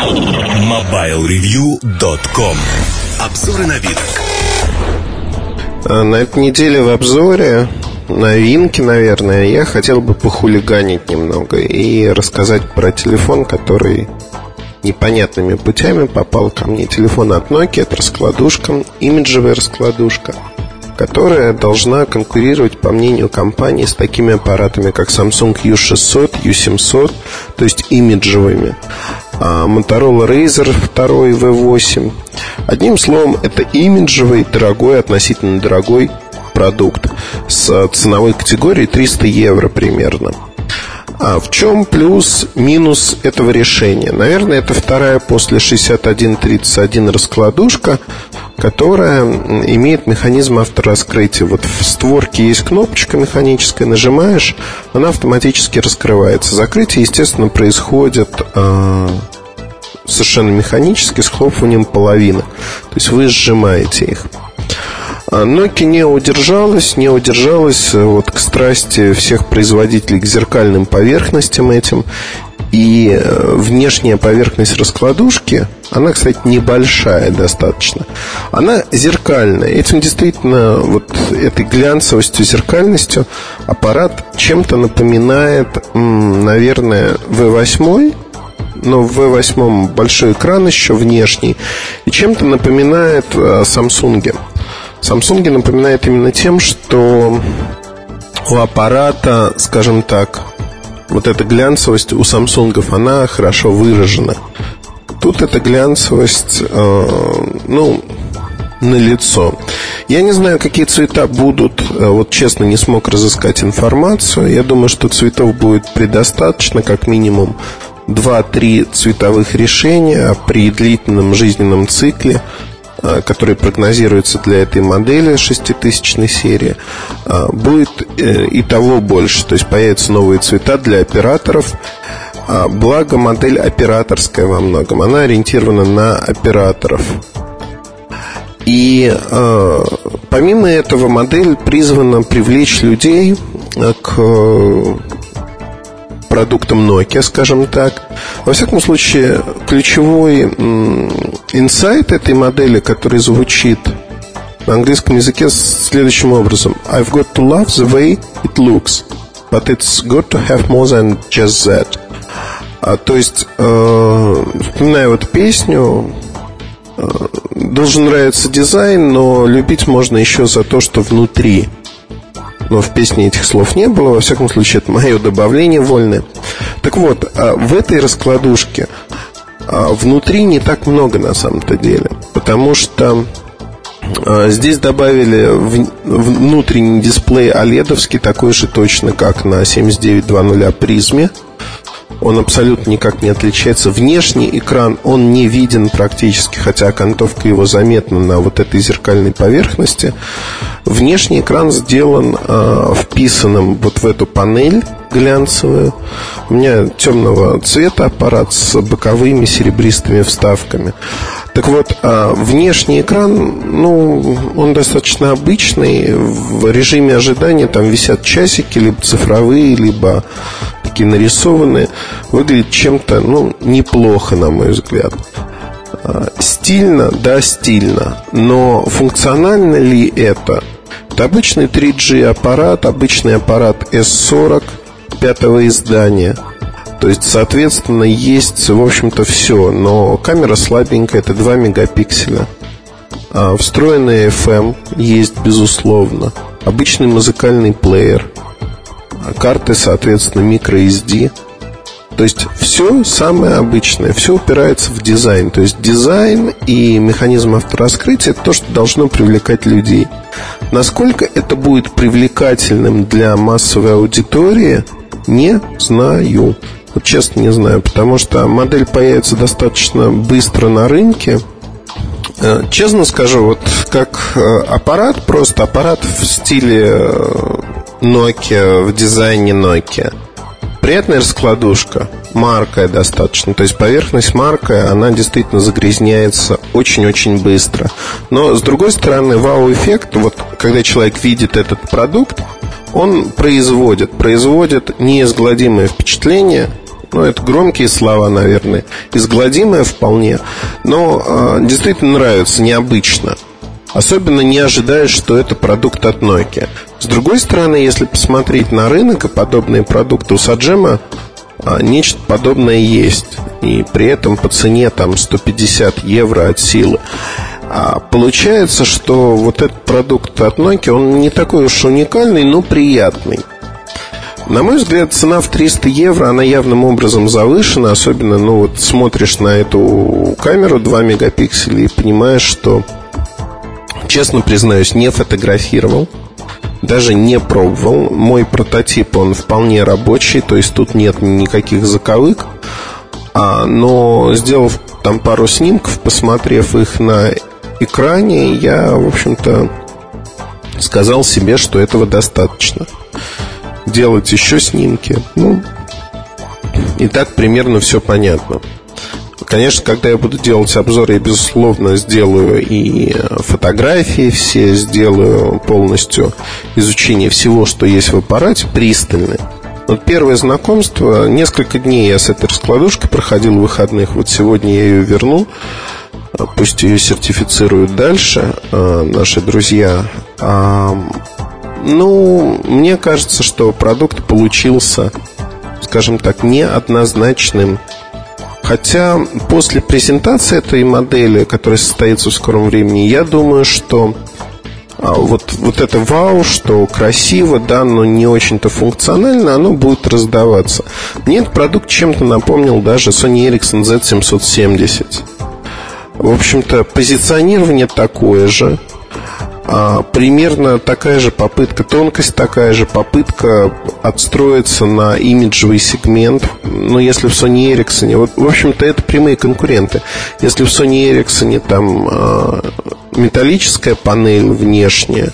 MobileReview.com Обзоры на вид. А, на этой неделе в обзоре новинки, наверное, я хотел бы похулиганить немного и рассказать про телефон, который непонятными путями попал ко мне. Телефон от Nokia, это раскладушка, имиджевая раскладушка – которая должна конкурировать, по мнению компании, с такими аппаратами, как Samsung U600, U700, то есть имиджевыми. А Motorola Razer 2 V8. Одним словом, это имиджевый, дорогой, относительно дорогой продукт с ценовой категорией 300 евро примерно. А в чем плюс, минус этого решения? Наверное, это вторая после 6131 раскладушка, которая имеет механизм автораскрытия. Вот в створке есть кнопочка механическая, нажимаешь, она автоматически раскрывается. Закрытие, естественно, происходит э, совершенно механически с хлопыванием половины. То есть вы сжимаете их. А Nokia не удержалась, не удержалась э, вот к страсти всех производителей к зеркальным поверхностям этим и э, внешняя поверхность раскладушки, она, кстати, небольшая достаточно. Она зеркальная. Этим действительно, вот этой глянцевостью, зеркальностью аппарат чем-то напоминает, наверное, V8, но в V8 большой экран еще внешний, и чем-то напоминает э, Samsung. Samsung напоминает именно тем, что у аппарата, скажем так, вот эта глянцевость у самсунгов, она хорошо выражена. Тут эта глянцевость, э, ну, на лицо. Я не знаю, какие цвета будут. Э, вот честно, не смог разыскать информацию. Я думаю, что цветов будет предостаточно, как минимум 2-3 цветовых решения при длительном жизненном цикле. Э, который прогнозируется для этой модели шеститысячной серии, э, будет э, и того больше. То есть появятся новые цвета для операторов. Благо модель операторская во многом. Она ориентирована на операторов. И помимо этого модель призвана привлечь людей к продуктом Nokia, скажем так. Во всяком случае, ключевой инсайт этой модели, который звучит на английском языке следующим образом. I've got to love the way it looks, but it's good to have more than just that. А, то есть, э, вспоминая вот песню, э, должен нравиться дизайн, но любить можно еще за то, что внутри – но в песне этих слов не было. Во всяком случае, это мое добавление вольное. Так вот, а в этой раскладушке а, внутри не так много на самом-то деле. Потому что а, Здесь добавили внутренний дисплей оледовский, такой же точно, как на 7920 призме. Он абсолютно никак не отличается. Внешний экран, он не виден практически, хотя окантовка его заметна на вот этой зеркальной поверхности. Внешний экран сделан э, вписанным вот в эту панель глянцевую. У меня темного цвета аппарат с боковыми серебристыми вставками. Так вот, а внешний экран, ну, он достаточно обычный. В режиме ожидания там висят часики, либо цифровые, либо такие нарисованные. Выглядит чем-то, ну, неплохо, на мой взгляд. А, стильно, да, стильно. Но функционально ли это? Это обычный 3G аппарат, обычный аппарат S40 пятого издания – то есть, соответственно, есть, в общем-то, все. Но камера слабенькая, это 2 мегапикселя. А встроенный FM есть, безусловно. Обычный музыкальный плеер. А карты, соответственно, microSD. То есть все самое обычное, все упирается в дизайн. То есть дизайн и механизм автораскрытия это то, что должно привлекать людей. Насколько это будет привлекательным для массовой аудитории, не знаю. Вот честно не знаю, потому что модель появится достаточно быстро на рынке. Э, честно скажу, вот как э, аппарат, просто аппарат в стиле э, Nokia, в дизайне Nokia. Приятная раскладушка, маркая достаточно. То есть поверхность маркая, она действительно загрязняется очень-очень быстро. Но с другой стороны, вау-эффект, вот когда человек видит этот продукт, он производит, производит неизгладимое впечатление Ну, это громкие слова, наверное, изгладимые вполне, но э, действительно нравится, необычно. Особенно не ожидаешь, что это продукт от Nokia. С другой стороны, если посмотреть на рынок и подобные продукты у Саджема, а, нечто подобное есть. И при этом по цене там 150 евро от силы. А получается, что вот этот продукт от Nokia, он не такой уж уникальный, но приятный. На мой взгляд, цена в 300 евро, она явным образом завышена, особенно, ну вот смотришь на эту камеру 2 мегапикселя и понимаешь, что, честно признаюсь, не фотографировал, даже не пробовал. Мой прототип, он вполне рабочий, то есть тут нет никаких заковык, а, но сделав там пару снимков, посмотрев их на экране, я, в общем-то, сказал себе, что этого достаточно делать еще снимки. Ну, и так примерно все понятно. Конечно, когда я буду делать обзор, я, безусловно, сделаю и фотографии все, сделаю полностью изучение всего, что есть в аппарате, пристально. Вот первое знакомство, несколько дней я с этой раскладушкой проходил выходных, вот сегодня я ее верну, пусть ее сертифицируют дальше а, наши друзья. Ну, мне кажется, что продукт получился, скажем так, неоднозначным. Хотя после презентации этой модели, которая состоится в скором времени, я думаю, что а, вот, вот это вау, что красиво, да, но не очень-то функционально, оно будет раздаваться. Мне этот продукт чем-то напомнил даже Sony Ericsson Z770. В общем-то, позиционирование такое же – а, примерно такая же попытка, тонкость такая же попытка отстроиться на имиджевый сегмент. Ну, если в Sony Ericsson, вот, в общем-то, это прямые конкуренты. Если в Sony Ericsson там э, металлическая панель внешняя,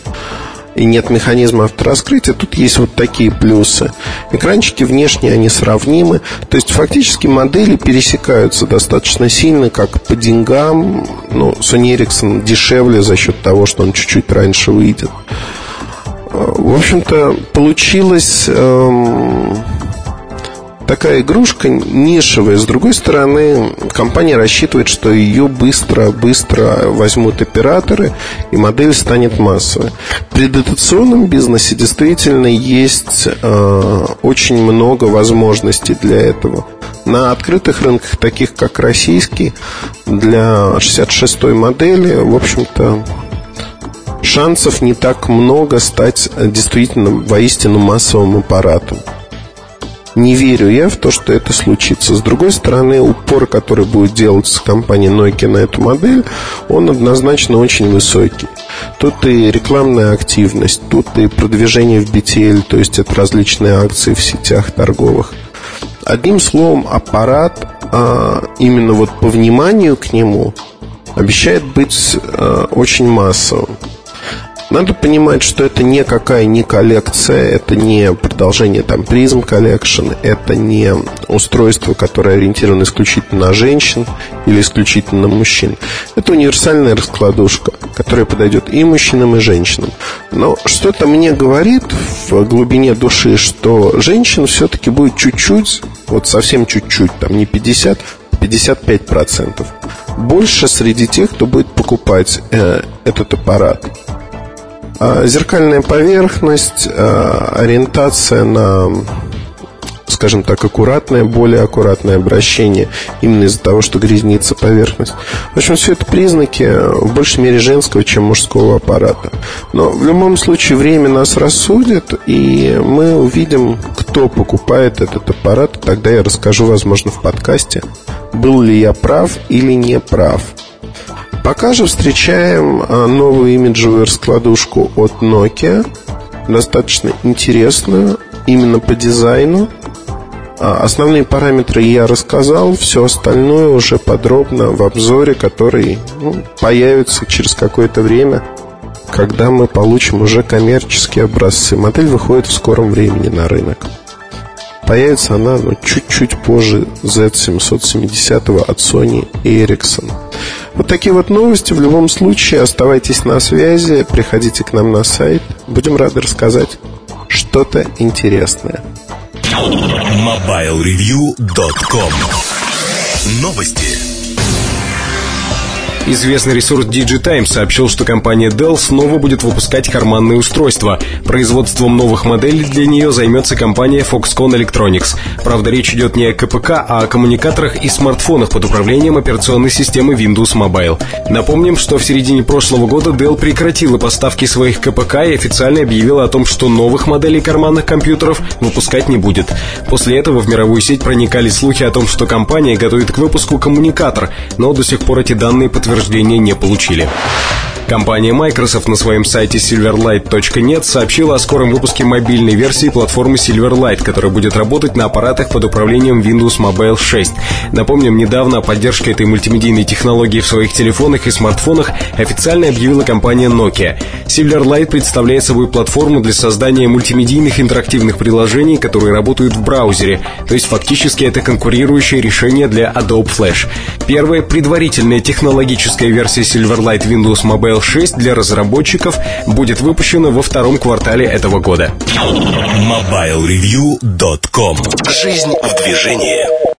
и нет механизма автораскрытия, тут есть вот такие плюсы. Экранчики внешне, они сравнимы. То есть фактически модели пересекаются достаточно сильно, как по деньгам. Ну, Sony Ericsson дешевле за счет того, что он чуть-чуть раньше выйдет. В общем-то, получилось эм, такая игрушка нишевая. С другой стороны, компания рассчитывает, что ее быстро-быстро возьмут операторы, и модель станет массовой. В предотационном бизнесе действительно есть э, очень много возможностей для этого. На открытых рынках, таких как российский, для 66-й модели, в общем-то, шансов не так много стать действительно воистину массовым аппаратом. Не верю я в то, что это случится. С другой стороны, упор, который будет делать компания Nokia на эту модель, он однозначно очень высокий. Тут и рекламная активность, тут и продвижение в BTL, то есть это различные акции в сетях торговых. Одним словом, аппарат а, именно вот по вниманию к нему обещает быть а, очень массовым. Надо понимать, что это никакая не коллекция, это не продолжение там Prism Collection, это не устройство, которое ориентировано исключительно на женщин или исключительно на мужчин. Это универсальная раскладушка, которая подойдет и мужчинам, и женщинам. Но что-то мне говорит в глубине души, что женщин все-таки будет чуть-чуть, вот совсем чуть-чуть, там не 50, 55%. Больше среди тех, кто будет покупать э, этот аппарат. А, зеркальная поверхность, а, ориентация на, скажем так, аккуратное, более аккуратное обращение, именно из-за того, что грязнится поверхность. В общем, все это признаки в большей мере женского, чем мужского аппарата. Но в любом случае время нас рассудит, и мы увидим, кто покупает этот аппарат. Тогда я расскажу, возможно, в подкасте, был ли я прав или не прав. Пока же встречаем а, новую имиджевую раскладушку от Nokia, достаточно интересную, именно по дизайну. А, основные параметры я рассказал, все остальное уже подробно в обзоре, который ну, появится через какое-то время, когда мы получим уже коммерческие образцы. Модель выходит в скором времени на рынок. Появится она ну, чуть-чуть позже Z770 от Sony Ericsson. Вот такие вот новости. В любом случае, оставайтесь на связи, приходите к нам на сайт. Будем рады рассказать что-то интересное. MobileReview.com Новости. Известный ресурс DigiTime сообщил, что компания Dell снова будет выпускать карманные устройства. Производством новых моделей для нее займется компания Foxconn Electronics. Правда, речь идет не о КПК, а о коммуникаторах и смартфонах под управлением операционной системы Windows Mobile. Напомним, что в середине прошлого года Dell прекратила поставки своих КПК и официально объявила о том, что новых моделей карманных компьютеров выпускать не будет. После этого в мировую сеть проникали слухи о том, что компания готовит к выпуску коммуникатор, но до сих пор эти данные подтверждены подтверждения не получили. Компания Microsoft на своем сайте silverlight.net сообщила о скором выпуске мобильной версии платформы Silverlight, которая будет работать на аппаратах под управлением Windows Mobile 6. Напомним, недавно о поддержке этой мультимедийной технологии в своих телефонах и смартфонах официально объявила компания Nokia. Silverlight представляет собой платформу для создания мультимедийных интерактивных приложений, которые работают в браузере, то есть фактически это конкурирующее решение для Adobe Flash. Первая предварительная технологическая версия Silverlight Windows Mobile Mobile 6 для разработчиков будет выпущена во втором квартале этого года. MobileReview.com Жизнь в движении